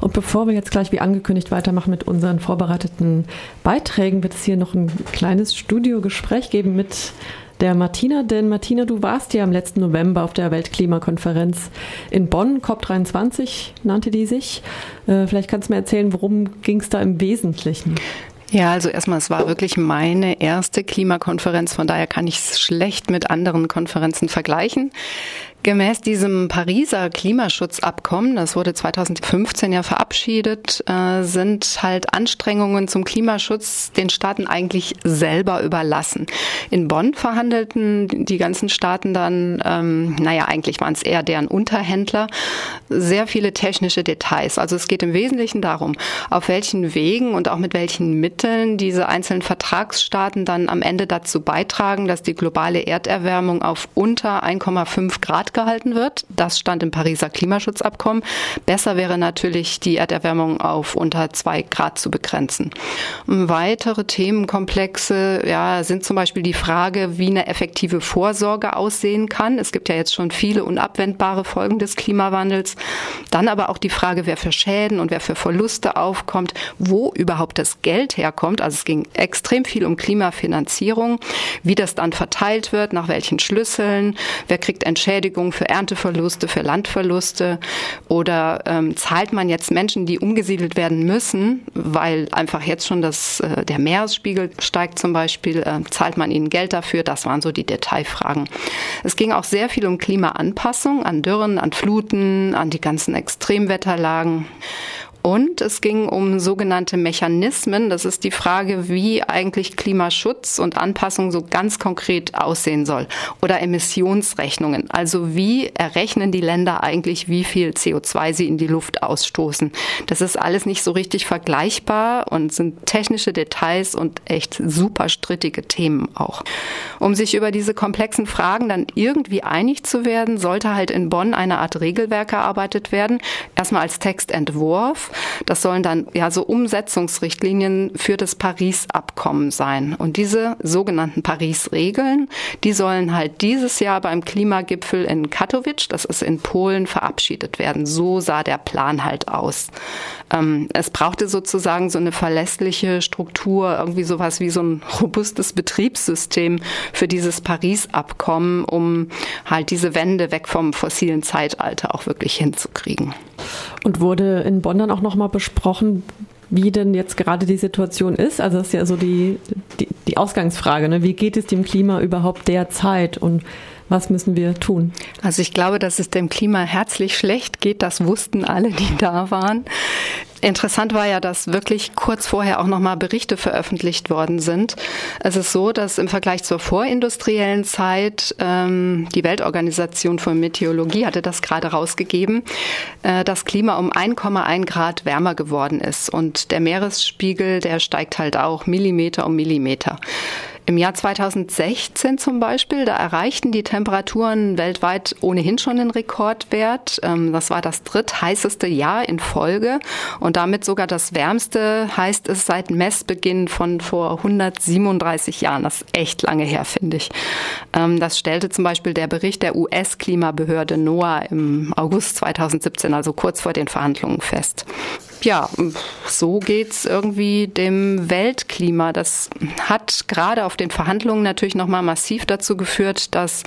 Und bevor wir jetzt gleich wie angekündigt weitermachen mit unseren vorbereiteten Beiträgen, wird es hier noch ein kleines Studiogespräch geben mit der Martina. Denn Martina, du warst ja im letzten November auf der Weltklimakonferenz in Bonn, COP23 nannte die sich. Äh, vielleicht kannst du mir erzählen, worum ging es da im Wesentlichen? Ja, also erstmal, es war wirklich meine erste Klimakonferenz, von daher kann ich es schlecht mit anderen Konferenzen vergleichen. Gemäß diesem Pariser Klimaschutzabkommen, das wurde 2015 ja verabschiedet, äh, sind halt Anstrengungen zum Klimaschutz den Staaten eigentlich selber überlassen. In Bonn verhandelten die ganzen Staaten dann, ähm, naja, eigentlich waren es eher deren Unterhändler, sehr viele technische Details. Also es geht im Wesentlichen darum, auf welchen Wegen und auch mit welchen Mitteln diese einzelnen Vertragsstaaten dann am Ende dazu beitragen, dass die globale Erderwärmung auf unter 1,5 Grad gehalten wird. Das stand im Pariser Klimaschutzabkommen. Besser wäre natürlich, die Erderwärmung auf unter zwei Grad zu begrenzen. Weitere Themenkomplexe ja, sind zum Beispiel die Frage, wie eine effektive Vorsorge aussehen kann. Es gibt ja jetzt schon viele unabwendbare Folgen des Klimawandels. Dann aber auch die Frage, wer für Schäden und wer für Verluste aufkommt, wo überhaupt das Geld herkommt. Also es ging extrem viel um Klimafinanzierung, wie das dann verteilt wird, nach welchen Schlüsseln, wer kriegt Entschädigung Entschädigung für Ernteverluste, für Landverluste? Oder ähm, zahlt man jetzt Menschen, die umgesiedelt werden müssen, weil einfach jetzt schon das, äh, der Meeresspiegel steigt zum Beispiel, äh, zahlt man ihnen Geld dafür? Das waren so die Detailfragen. Es ging auch sehr viel um Klimaanpassung an Dürren, an Fluten, an die ganzen Extremwetterlagen. Und es ging um sogenannte Mechanismen. Das ist die Frage, wie eigentlich Klimaschutz und Anpassung so ganz konkret aussehen soll. Oder Emissionsrechnungen. Also wie errechnen die Länder eigentlich, wie viel CO2 sie in die Luft ausstoßen. Das ist alles nicht so richtig vergleichbar und sind technische Details und echt super strittige Themen auch. Um sich über diese komplexen Fragen dann irgendwie einig zu werden, sollte halt in Bonn eine Art Regelwerk erarbeitet werden. Erstmal als Textentwurf das sollen dann ja so Umsetzungsrichtlinien für das Paris-Abkommen sein. Und diese sogenannten Paris-Regeln, die sollen halt dieses Jahr beim Klimagipfel in Katowice, das ist in Polen, verabschiedet werden. So sah der Plan halt aus. Ähm, es brauchte sozusagen so eine verlässliche Struktur, irgendwie sowas wie so ein robustes Betriebssystem für dieses Paris-Abkommen, um halt diese Wende weg vom fossilen Zeitalter auch wirklich hinzukriegen. Und wurde in Bonn dann auch nochmal besprochen, wie denn jetzt gerade die Situation ist? Also das ist ja so die, die, die Ausgangsfrage. Ne? Wie geht es dem Klima überhaupt derzeit? Und was müssen wir tun? Also ich glaube, dass es dem Klima herzlich schlecht geht. Das wussten alle, die da waren. Interessant war ja, dass wirklich kurz vorher auch nochmal Berichte veröffentlicht worden sind. Es ist so, dass im Vergleich zur vorindustriellen Zeit ähm, die Weltorganisation für Meteorologie hatte das gerade rausgegeben, äh, das Klima um 1,1 Grad wärmer geworden ist und der Meeresspiegel, der steigt halt auch Millimeter um Millimeter. Im Jahr 2016 zum Beispiel, da erreichten die Temperaturen weltweit ohnehin schon den Rekordwert. Ähm, das war das drittheißeste Jahr in Folge und damit sogar das wärmste, heißt es seit Messbeginn von vor 137 Jahren. Das ist echt lange her, finde ich. Ähm, das stellte zum Beispiel der Bericht der US-Klimabehörde NOAA im August 2017, also kurz vor den Verhandlungen, fest ja, so geht's irgendwie dem Weltklima. Das hat gerade auf den Verhandlungen natürlich nochmal massiv dazu geführt, dass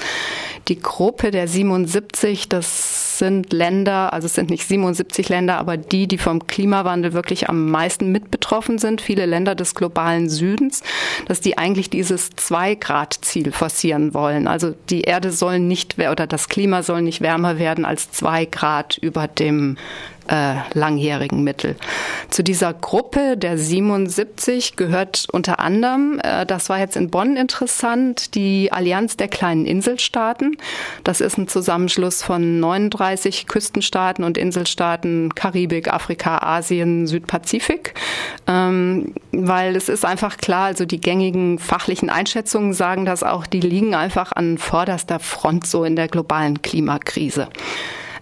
die Gruppe der 77, das sind Länder, also es sind nicht 77 Länder, aber die, die vom Klimawandel wirklich am meisten mit betroffen sind, viele Länder des globalen Südens, dass die eigentlich dieses Zwei-Grad-Ziel forcieren wollen. Also die Erde soll nicht, oder das Klima soll nicht wärmer werden als zwei Grad über dem äh, langjährigen Mittel. Zu dieser Gruppe der 77 gehört unter anderem, äh, das war jetzt in Bonn interessant, die Allianz der kleinen Inselstaaten. Das ist ein Zusammenschluss von 39 Küstenstaaten und Inselstaaten Karibik, Afrika, Asien, Südpazifik. Ähm, weil es ist einfach klar, also die gängigen fachlichen Einschätzungen sagen das auch, die liegen einfach an vorderster Front so in der globalen Klimakrise.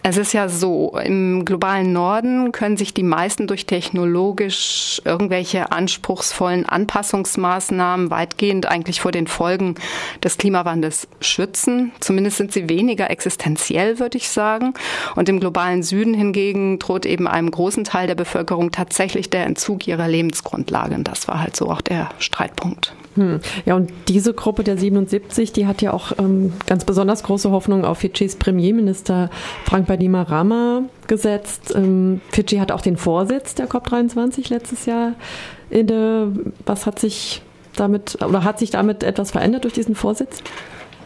Es ist ja so, im globalen Norden können sich die meisten durch technologisch irgendwelche anspruchsvollen Anpassungsmaßnahmen weitgehend eigentlich vor den Folgen des Klimawandels schützen. Zumindest sind sie weniger existenziell, würde ich sagen. Und im globalen Süden hingegen droht eben einem großen Teil der Bevölkerung tatsächlich der Entzug ihrer Lebensgrundlage. Und das war halt so auch der Streitpunkt. Hm. Ja, und diese Gruppe der 77, die hat ja auch ähm, ganz besonders große Hoffnung auf Fidschis Premierminister Frank Bainimarama gesetzt. Ähm, Fidschi hat auch den Vorsitz der COP23 letztes Jahr inne. Was hat sich damit oder hat sich damit etwas verändert durch diesen Vorsitz?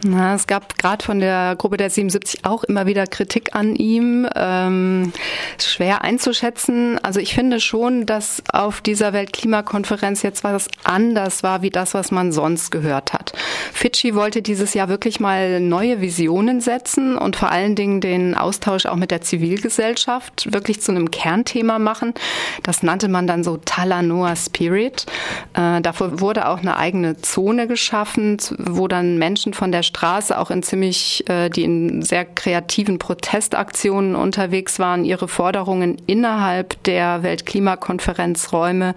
Na, es gab gerade von der Gruppe der 77 auch immer wieder Kritik an ihm. Ähm, schwer einzuschätzen. Also ich finde schon, dass auf dieser Weltklimakonferenz jetzt was anders war, wie das, was man sonst gehört hat. Fidschi wollte dieses Jahr wirklich mal neue Visionen setzen und vor allen Dingen den Austausch auch mit der Zivilgesellschaft wirklich zu einem Kernthema machen. Das nannte man dann so Talanoa Spirit. Äh, dafür wurde auch eine eigene Zone geschaffen, wo dann Menschen von der Straße auch in ziemlich, äh, die in sehr kreativen Protestaktionen unterwegs waren, ihre Forderungen innerhalb der Weltklimakonferenzräume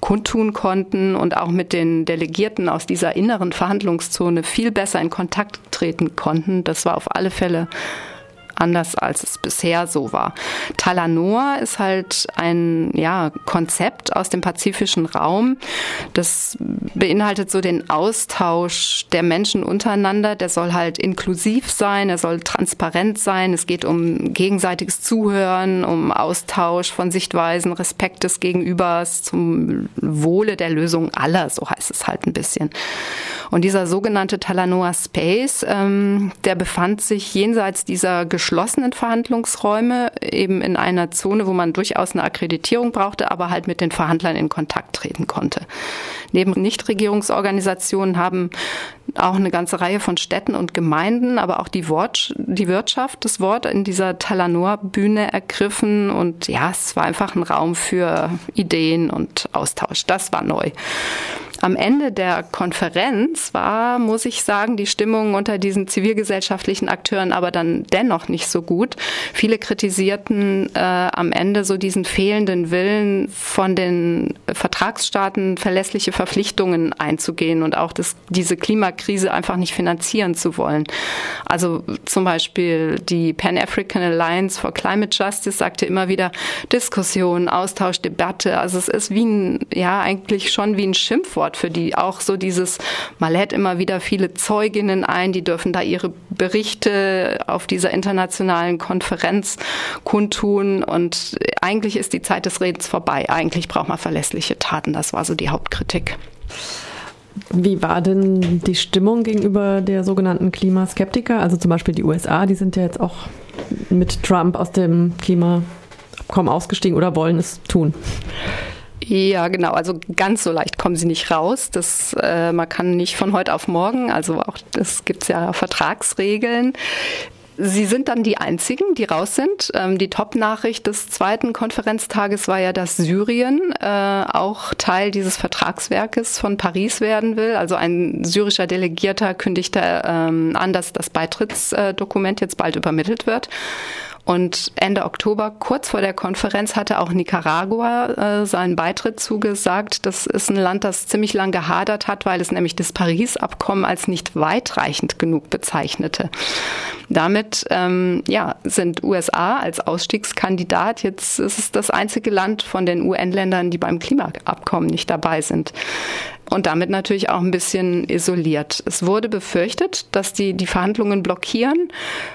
kundtun konnten und auch mit den Delegierten aus dieser inneren Verhandlungszone viel besser in Kontakt treten konnten. Das war auf alle Fälle anders als es bisher so war. Talanoa ist halt ein ja, Konzept aus dem pazifischen Raum. Das beinhaltet so den Austausch der Menschen untereinander. Der soll halt inklusiv sein, er soll transparent sein. Es geht um gegenseitiges Zuhören, um Austausch von Sichtweisen, Respekt des Gegenübers zum Wohle der Lösung aller, so heißt es halt ein bisschen. Und dieser sogenannte Talanoa Space, ähm, der befand sich jenseits dieser geschlossenen Verhandlungsräume, eben in einer Zone, wo man durchaus eine Akkreditierung brauchte, aber halt mit den Verhandlern in Kontakt treten konnte. Neben Nichtregierungsorganisationen haben auch eine ganze Reihe von Städten und Gemeinden, aber auch die, Wort, die Wirtschaft das Wort in dieser Talanoa-Bühne ergriffen. Und ja, es war einfach ein Raum für Ideen und Austausch. Das war neu. Am Ende der Konferenz war, muss ich sagen, die Stimmung unter diesen zivilgesellschaftlichen Akteuren aber dann dennoch nicht so gut. Viele kritisierten äh, am Ende so diesen fehlenden Willen von den Vertragsstaaten verlässliche Verpflichtungen einzugehen und auch das, diese Klimakrise einfach nicht finanzieren zu wollen. Also zum Beispiel die Pan-African Alliance for Climate Justice sagte immer wieder Diskussion, Austausch, Debatte. Also es ist wie ein, ja, eigentlich schon wie ein Schimpfwort Stichwort für die auch so dieses, man lädt immer wieder viele Zeuginnen ein, die dürfen da ihre Berichte auf dieser internationalen Konferenz kundtun und eigentlich ist die Zeit des Redens vorbei. Eigentlich braucht man verlässliche Taten. Das war so die Hauptkritik. Wie war denn die Stimmung gegenüber der sogenannten Klimaskeptiker? Also zum Beispiel die USA, die sind ja jetzt auch mit Trump aus dem Klimaabkommen ausgestiegen oder wollen es tun. Ja, genau. Also ganz so leicht kommen sie nicht raus. Das, äh, man kann nicht von heute auf morgen, also auch das gibt es ja Vertragsregeln. Sie sind dann die einzigen, die raus sind. Ähm, die Top-Nachricht des zweiten Konferenztages war ja, dass Syrien äh, auch Teil dieses Vertragswerkes von Paris werden will. Also ein syrischer Delegierter kündigte ähm, an, dass das Beitrittsdokument jetzt bald übermittelt wird. Und Ende Oktober, kurz vor der Konferenz, hatte auch Nicaragua äh, seinen Beitritt zugesagt. Das ist ein Land, das ziemlich lang gehadert hat, weil es nämlich das Paris-Abkommen als nicht weitreichend genug bezeichnete. Damit ähm, ja, sind USA als Ausstiegskandidat jetzt ist es das einzige Land von den UN-Ländern, die beim Klimaabkommen nicht dabei sind und damit natürlich auch ein bisschen isoliert. Es wurde befürchtet, dass die die Verhandlungen blockieren.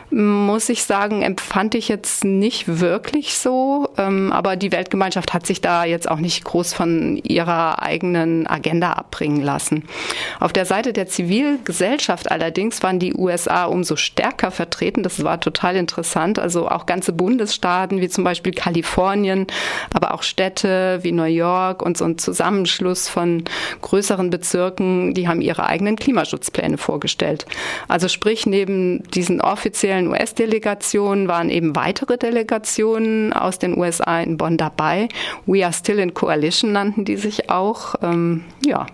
Muss ich sagen, empfand ich jetzt nicht wirklich so. Ähm, aber die Weltgemeinschaft hat sich da jetzt auch nicht groß von ihrer eigenen Agenda abbringen lassen. Auf der Seite der Zivilgesellschaft allerdings waren die USA umso stärker vertreten. Das war total interessant. Also auch ganze Bundesstaaten wie zum Beispiel Kalifornien, aber auch Städte wie New York und so ein Zusammenschluss von größeren größeren Bezirken, die haben ihre eigenen Klimaschutzpläne vorgestellt. Also sprich, neben diesen offiziellen US-Delegationen waren eben weitere Delegationen aus den USA in Bonn dabei. We are still in coalition nannten die sich auch. Ähm, ja.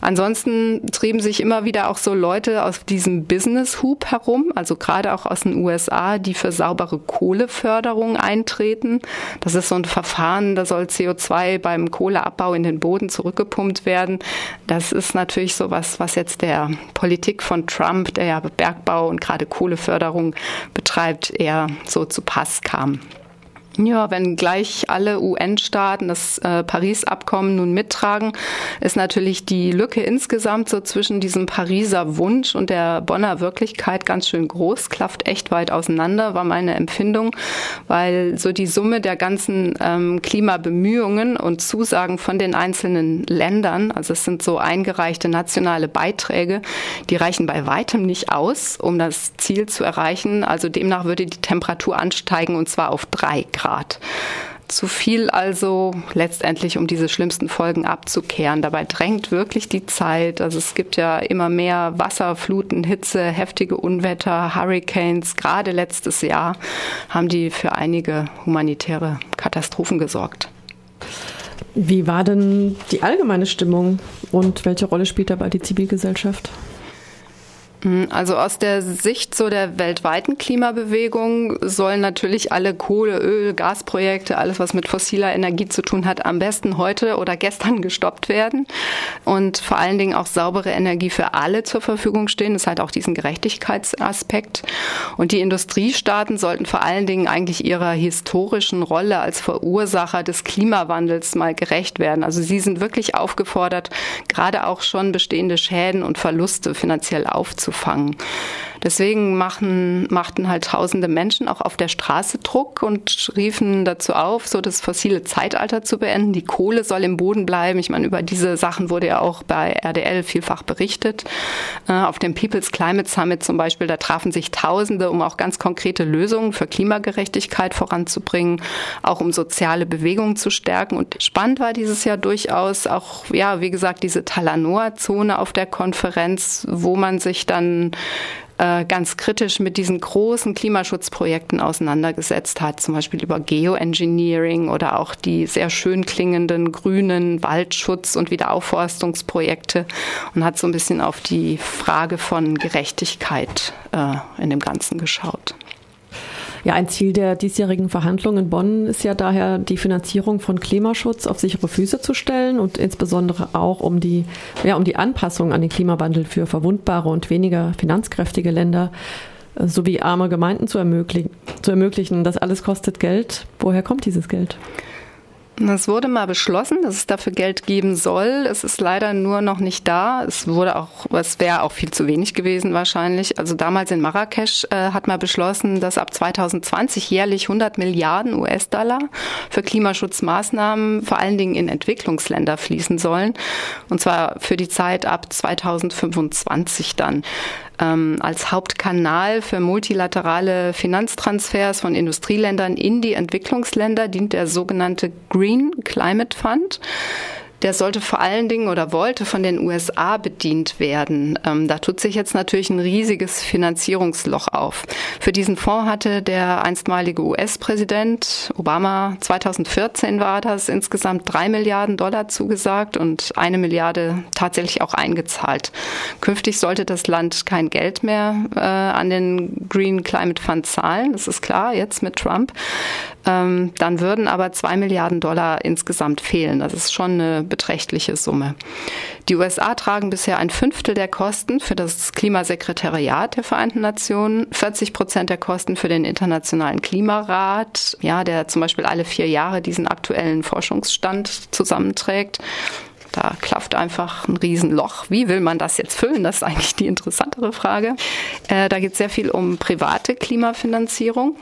Ansonsten trieben sich immer wieder auch so Leute aus diesem Business-Hub herum, also gerade auch aus den USA, die für saubere Kohleförderung eintreten. Das ist so ein Verfahren, da soll CO2 beim Kohleabbau in den Boden zurückgepumpt werden. Das ist natürlich so was, was jetzt der Politik von Trump, der ja Bergbau und gerade Kohleförderung betreibt, eher so zu Pass kam. Ja, wenn gleich alle UN-Staaten das äh, Paris-Abkommen nun mittragen, ist natürlich die Lücke insgesamt so zwischen diesem Pariser Wunsch und der Bonner Wirklichkeit ganz schön groß, klafft echt weit auseinander, war meine Empfindung, weil so die Summe der ganzen ähm, Klimabemühungen und Zusagen von den einzelnen Ländern, also es sind so eingereichte nationale Beiträge, die reichen bei weitem nicht aus, um das Ziel zu erreichen. Also demnach würde die Temperatur ansteigen und zwar auf drei Grad. Grad. Zu viel also letztendlich, um diese schlimmsten Folgen abzukehren. Dabei drängt wirklich die Zeit. Also es gibt ja immer mehr Wasserfluten, Hitze, heftige Unwetter, Hurricanes. Gerade letztes Jahr haben die für einige humanitäre Katastrophen gesorgt. Wie war denn die allgemeine Stimmung und welche Rolle spielt dabei die Zivilgesellschaft? Mhm, also aus der Sicht so der weltweiten Klimabewegung sollen natürlich alle Kohle, Öl, Gasprojekte, alles was mit fossiler Energie zu tun hat, am besten heute oder gestern gestoppt werden und vor allen Dingen auch saubere Energie für alle zur Verfügung stehen. Das hat auch diesen Gerechtigkeitsaspekt. Und die Industriestaaten sollten vor allen Dingen eigentlich ihrer historischen Rolle als Verursacher des Klimawandels mal gerecht werden. Also sie sind wirklich aufgefordert, gerade auch schon bestehende Schäden und Verluste finanziell aufzunehmen aufzufangen. Deswegen machen, machten halt tausende Menschen auch auf der Straße Druck und riefen dazu auf, so das fossile Zeitalter zu beenden. Die Kohle soll im Boden bleiben. Ich meine, über diese Sachen wurde ja auch bei RDL vielfach berichtet. Äh, auf dem People's Climate Summit zum Beispiel, da trafen sich Tausende, um auch ganz konkrete Lösungen für Klimagerechtigkeit voranzubringen, auch um soziale Bewegungen zu stärken. Und spannend war dieses Jahr durchaus auch, ja, wie gesagt, diese Talanoa-Zone auf der Konferenz, wo man sich dann äh, ganz kritisch mit diesen großen Klimaschutzprojekten auseinandergesetzt hat, zum Beispiel über Geoengineering oder auch die sehr schön klingenden grünen Waldschutz- und Wiederaufforstungsprojekte und hat so ein bisschen auf die Frage von Gerechtigkeit äh, in dem Ganzen geschaut. Ja, ein Ziel der diesjährigen Verhandlungen in Bonn ist ja daher, die Finanzierung von Klimaschutz auf sichere Füße zu stellen und insbesondere auch um die, ja, um die Anpassung an den Klimawandel für verwundbare und weniger finanzkräftige Länder äh, sowie arme Gemeinden zu ermöglichen, zu ermöglichen. Das alles kostet Geld. Woher kommt dieses Geld? Es wurde mal beschlossen, dass es dafür Geld geben soll. Es ist leider nur noch nicht da. Es wurde auch, es wäre auch viel zu wenig gewesen wahrscheinlich. Also damals in Marrakesch äh, hat man beschlossen, dass ab 2020 jährlich 100 Milliarden US-Dollar für Klimaschutzmaßnahmen vor allen Dingen in Entwicklungsländer fließen sollen. Und zwar für die Zeit ab 2025 dann ähm, als Hauptkanal für multilaterale Finanztransfers von Industrieländern in die Entwicklungsländer dient der sogenannte Green Climate Fund der sollte vor allen Dingen oder wollte von den USA bedient werden. Ähm, da tut sich jetzt natürlich ein riesiges Finanzierungsloch auf. Für diesen Fonds hatte der einstmalige US-Präsident Obama 2014 war das insgesamt drei Milliarden Dollar zugesagt und eine Milliarde tatsächlich auch eingezahlt. Künftig sollte das Land kein Geld mehr äh, an den Green Climate Fund zahlen. Das ist klar jetzt mit Trump. Ähm, dann würden aber zwei Milliarden Dollar insgesamt fehlen. Das ist schon eine beträchtliche Summe. Die USA tragen bisher ein Fünftel der Kosten für das Klimasekretariat der Vereinten Nationen, 40 Prozent der Kosten für den Internationalen Klimarat, ja, der zum Beispiel alle vier Jahre diesen aktuellen Forschungsstand zusammenträgt. Da klafft einfach ein Riesenloch. Wie will man das jetzt füllen? Das ist eigentlich die interessantere Frage. Äh, da geht es sehr viel um private Klimafinanzierung.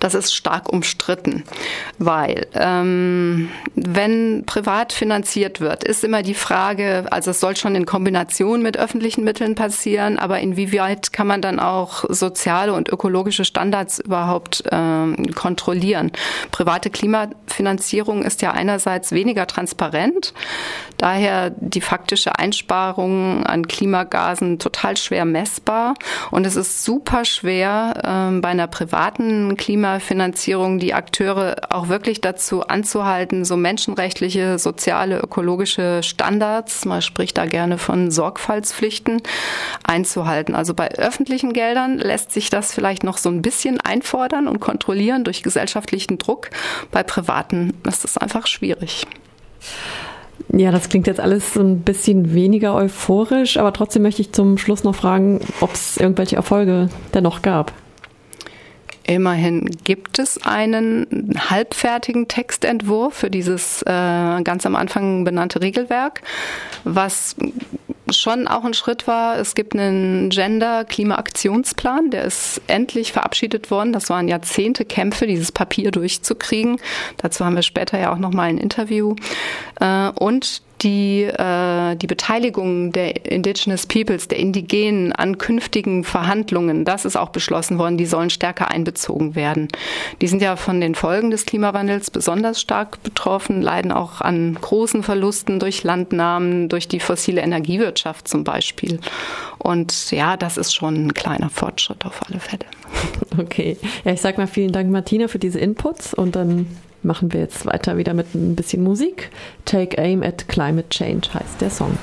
Das ist stark umstritten, weil ähm, wenn privat finanziert wird, ist immer die Frage, also es soll schon in Kombination mit öffentlichen Mitteln passieren, aber inwieweit kann man dann auch soziale und ökologische Standards überhaupt ähm, kontrollieren? Private Klimafinanzierung ist ja einerseits weniger transparent. Daher daher die faktische Einsparung an Klimagasen total schwer messbar. Und es ist super schwer, äh, bei einer privaten Klimafinanzierung die Akteure auch wirklich dazu anzuhalten, so menschenrechtliche, soziale, ökologische Standards, man spricht da gerne von Sorgfaltspflichten, einzuhalten. Also bei öffentlichen Geldern lässt sich das vielleicht noch so ein bisschen einfordern und kontrollieren durch gesellschaftlichen Druck. Bei privaten ist das einfach schwierig. Ja, das klingt jetzt alles so ein bisschen weniger euphorisch, aber trotzdem möchte ich zum Schluss noch fragen, ob es irgendwelche Erfolge dennoch gab. Immerhin gibt es einen halbfertigen Textentwurf für dieses äh, ganz am Anfang benannte Regelwerk, was schon auch ein Schritt war. Es gibt einen Gender-Klima-Aktionsplan, der ist endlich verabschiedet worden. Das waren Jahrzehnte Kämpfe, dieses Papier durchzukriegen. Dazu haben wir später ja auch noch mal ein Interview. Äh, und die, äh, die Beteiligung der Indigenous Peoples, der Indigenen an künftigen Verhandlungen, das ist auch beschlossen worden, die sollen stärker einbezogen werden. Die sind ja von den Folgen des Klimawandels besonders stark betroffen, leiden auch an großen Verlusten durch Landnahmen, durch die fossile Energiewirtschaft zum Beispiel. Und ja, das ist schon ein kleiner Fortschritt auf alle Fälle. Okay. Ja, ich sag mal vielen Dank, Martina, für diese Inputs und dann machen wir jetzt weiter wieder mit ein bisschen Musik. Take Aim at Climate Change heißt der Song.